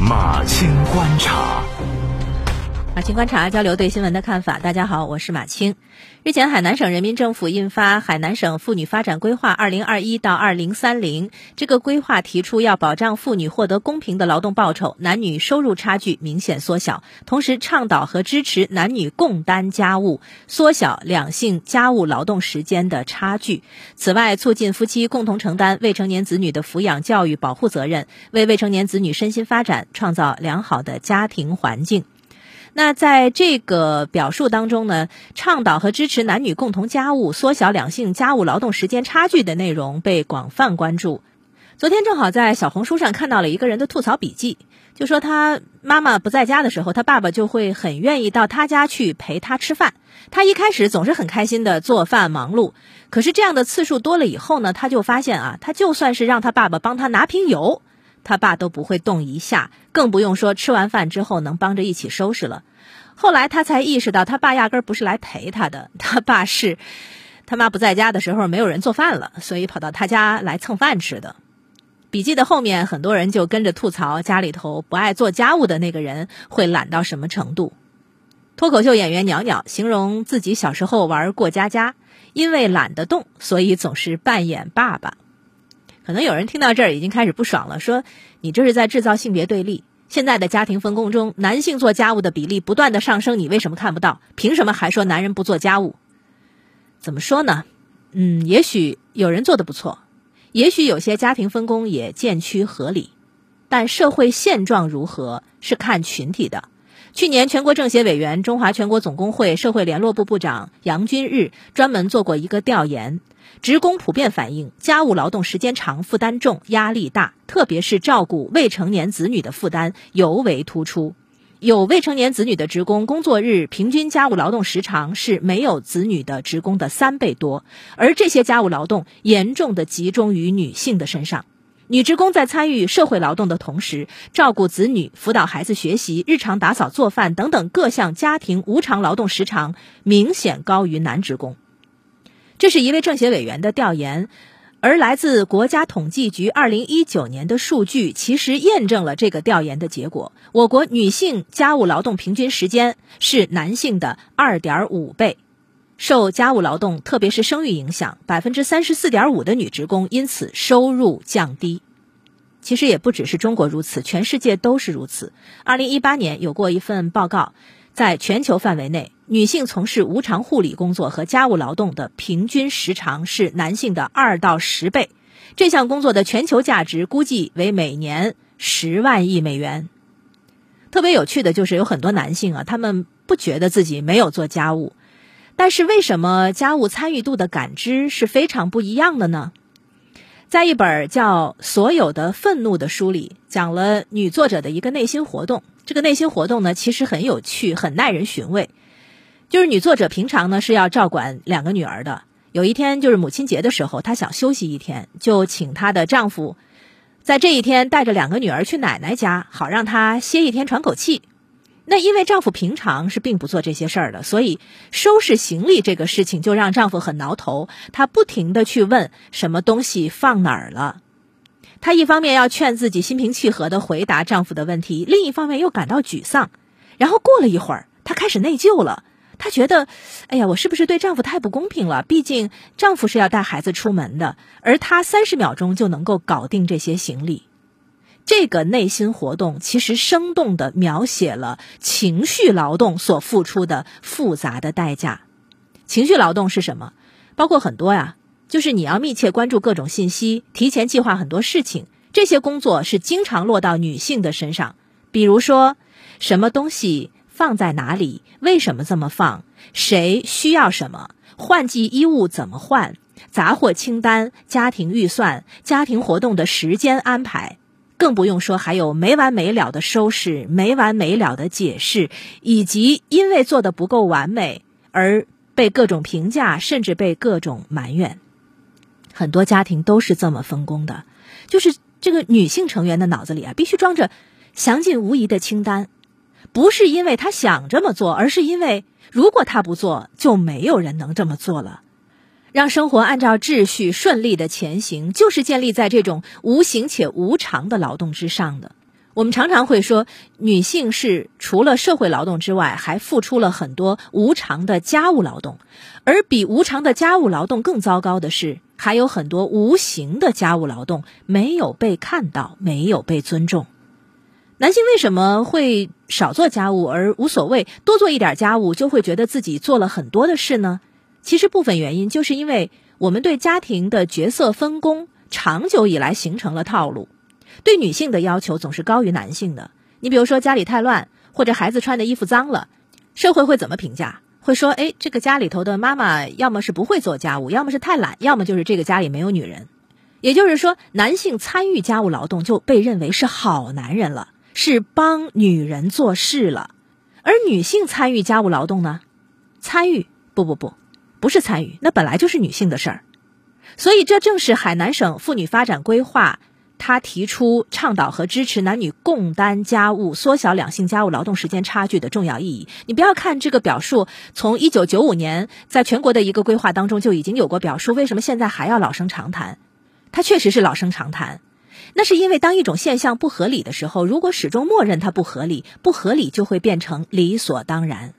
马青观察。马青观察交流对新闻的看法。大家好，我是马青。日前，海南省人民政府印发《海南省妇女发展规划（二零二一到二零三零）》。这个规划提出要保障妇女获得公平的劳动报酬，男女收入差距明显缩小，同时倡导和支持男女共担家务，缩小两性家务劳动时间的差距。此外，促进夫妻共同承担未成年子女的抚养、教育、保护责任，为未成年子女身心发展创造良好的家庭环境。那在这个表述当中呢，倡导和支持男女共同家务，缩小两性家务劳动时间差距的内容被广泛关注。昨天正好在小红书上看到了一个人的吐槽笔记，就说他妈妈不在家的时候，他爸爸就会很愿意到他家去陪他吃饭。他一开始总是很开心的做饭忙碌，可是这样的次数多了以后呢，他就发现啊，他就算是让他爸爸帮他拿瓶油。他爸都不会动一下，更不用说吃完饭之后能帮着一起收拾了。后来他才意识到，他爸压根儿不是来陪他的，他爸是他妈不在家的时候没有人做饭了，所以跑到他家来蹭饭吃的。笔记的后面，很多人就跟着吐槽家里头不爱做家务的那个人会懒到什么程度。脱口秀演员袅袅形容自己小时候玩过家家，因为懒得动，所以总是扮演爸爸。可能有人听到这儿已经开始不爽了，说你这是在制造性别对立。现在的家庭分工中，男性做家务的比例不断的上升，你为什么看不到？凭什么还说男人不做家务？怎么说呢？嗯，也许有人做的不错，也许有些家庭分工也渐趋合理，但社会现状如何是看群体的。去年，全国政协委员、中华全国总工会社会联络部部长杨军日专门做过一个调研。职工普遍反映，家务劳动时间长、负担重、压力大，特别是照顾未成年子女的负担尤为突出。有未成年子女的职工，工作日平均家务劳动时长是没有子女的职工的三倍多，而这些家务劳动严重的集中于女性的身上。女职工在参与社会劳动的同时，照顾子女、辅导孩子学习、日常打扫、做饭等等各项家庭无偿劳动时长明显高于男职工。这是一位政协委员的调研，而来自国家统计局二零一九年的数据，其实验证了这个调研的结果。我国女性家务劳动平均时间是男性的二点五倍，受家务劳动，特别是生育影响，百分之三十四点五的女职工因此收入降低。其实也不只是中国如此，全世界都是如此。二零一八年有过一份报告。在全球范围内，女性从事无偿护理工作和家务劳动的平均时长是男性的二到十倍。这项工作的全球价值估计为每年十万亿美元。特别有趣的就是，有很多男性啊，他们不觉得自己没有做家务，但是为什么家务参与度的感知是非常不一样的呢？在一本叫《所有的愤怒》的书里，讲了女作者的一个内心活动。这个内心活动呢，其实很有趣，很耐人寻味。就是女作者平常呢是要照管两个女儿的。有一天，就是母亲节的时候，她想休息一天，就请她的丈夫在这一天带着两个女儿去奶奶家，好让她歇一天喘口气。那因为丈夫平常是并不做这些事儿的，所以收拾行李这个事情就让丈夫很挠头。他不停的去问什么东西放哪儿了。她一方面要劝自己心平气和的回答丈夫的问题，另一方面又感到沮丧。然后过了一会儿，她开始内疚了。她觉得，哎呀，我是不是对丈夫太不公平了？毕竟丈夫是要带孩子出门的，而她三十秒钟就能够搞定这些行李。这个内心活动其实生动地描写了情绪劳动所付出的复杂的代价。情绪劳动是什么？包括很多呀，就是你要密切关注各种信息，提前计划很多事情。这些工作是经常落到女性的身上。比如说，什么东西放在哪里？为什么这么放？谁需要什么？换季衣物怎么换？杂货清单、家庭预算、家庭活动的时间安排。更不用说，还有没完没了的收拾、没完没了的解释，以及因为做的不够完美而被各种评价，甚至被各种埋怨。很多家庭都是这么分工的，就是这个女性成员的脑子里啊，必须装着详尽无疑的清单，不是因为她想这么做，而是因为如果她不做，就没有人能这么做了。让生活按照秩序顺利的前行，就是建立在这种无形且无常的劳动之上的。我们常常会说，女性是除了社会劳动之外，还付出了很多无偿的家务劳动，而比无偿的家务劳动更糟糕的是，还有很多无形的家务劳动没有被看到，没有被尊重。男性为什么会少做家务而无所谓，多做一点家务就会觉得自己做了很多的事呢？其实部分原因就是因为我们对家庭的角色分工长久以来形成了套路。对女性的要求总是高于男性的。你比如说家里太乱，或者孩子穿的衣服脏了，社会会怎么评价？会说，哎，这个家里头的妈妈要么是不会做家务，要么是太懒，要么就是这个家里没有女人。也就是说，男性参与家务劳动就被认为是好男人了，是帮女人做事了。而女性参与家务劳动呢？参与？不不不，不是参与，那本来就是女性的事儿。所以，这正是海南省妇女发展规划。他提出倡导和支持男女共担家务，缩小两性家务劳动时间差距的重要意义。你不要看这个表述，从一九九五年在全国的一个规划当中就已经有过表述，为什么现在还要老生常谈？它确实是老生常谈。那是因为当一种现象不合理的时候，如果始终默认它不合理，不合理就会变成理所当然。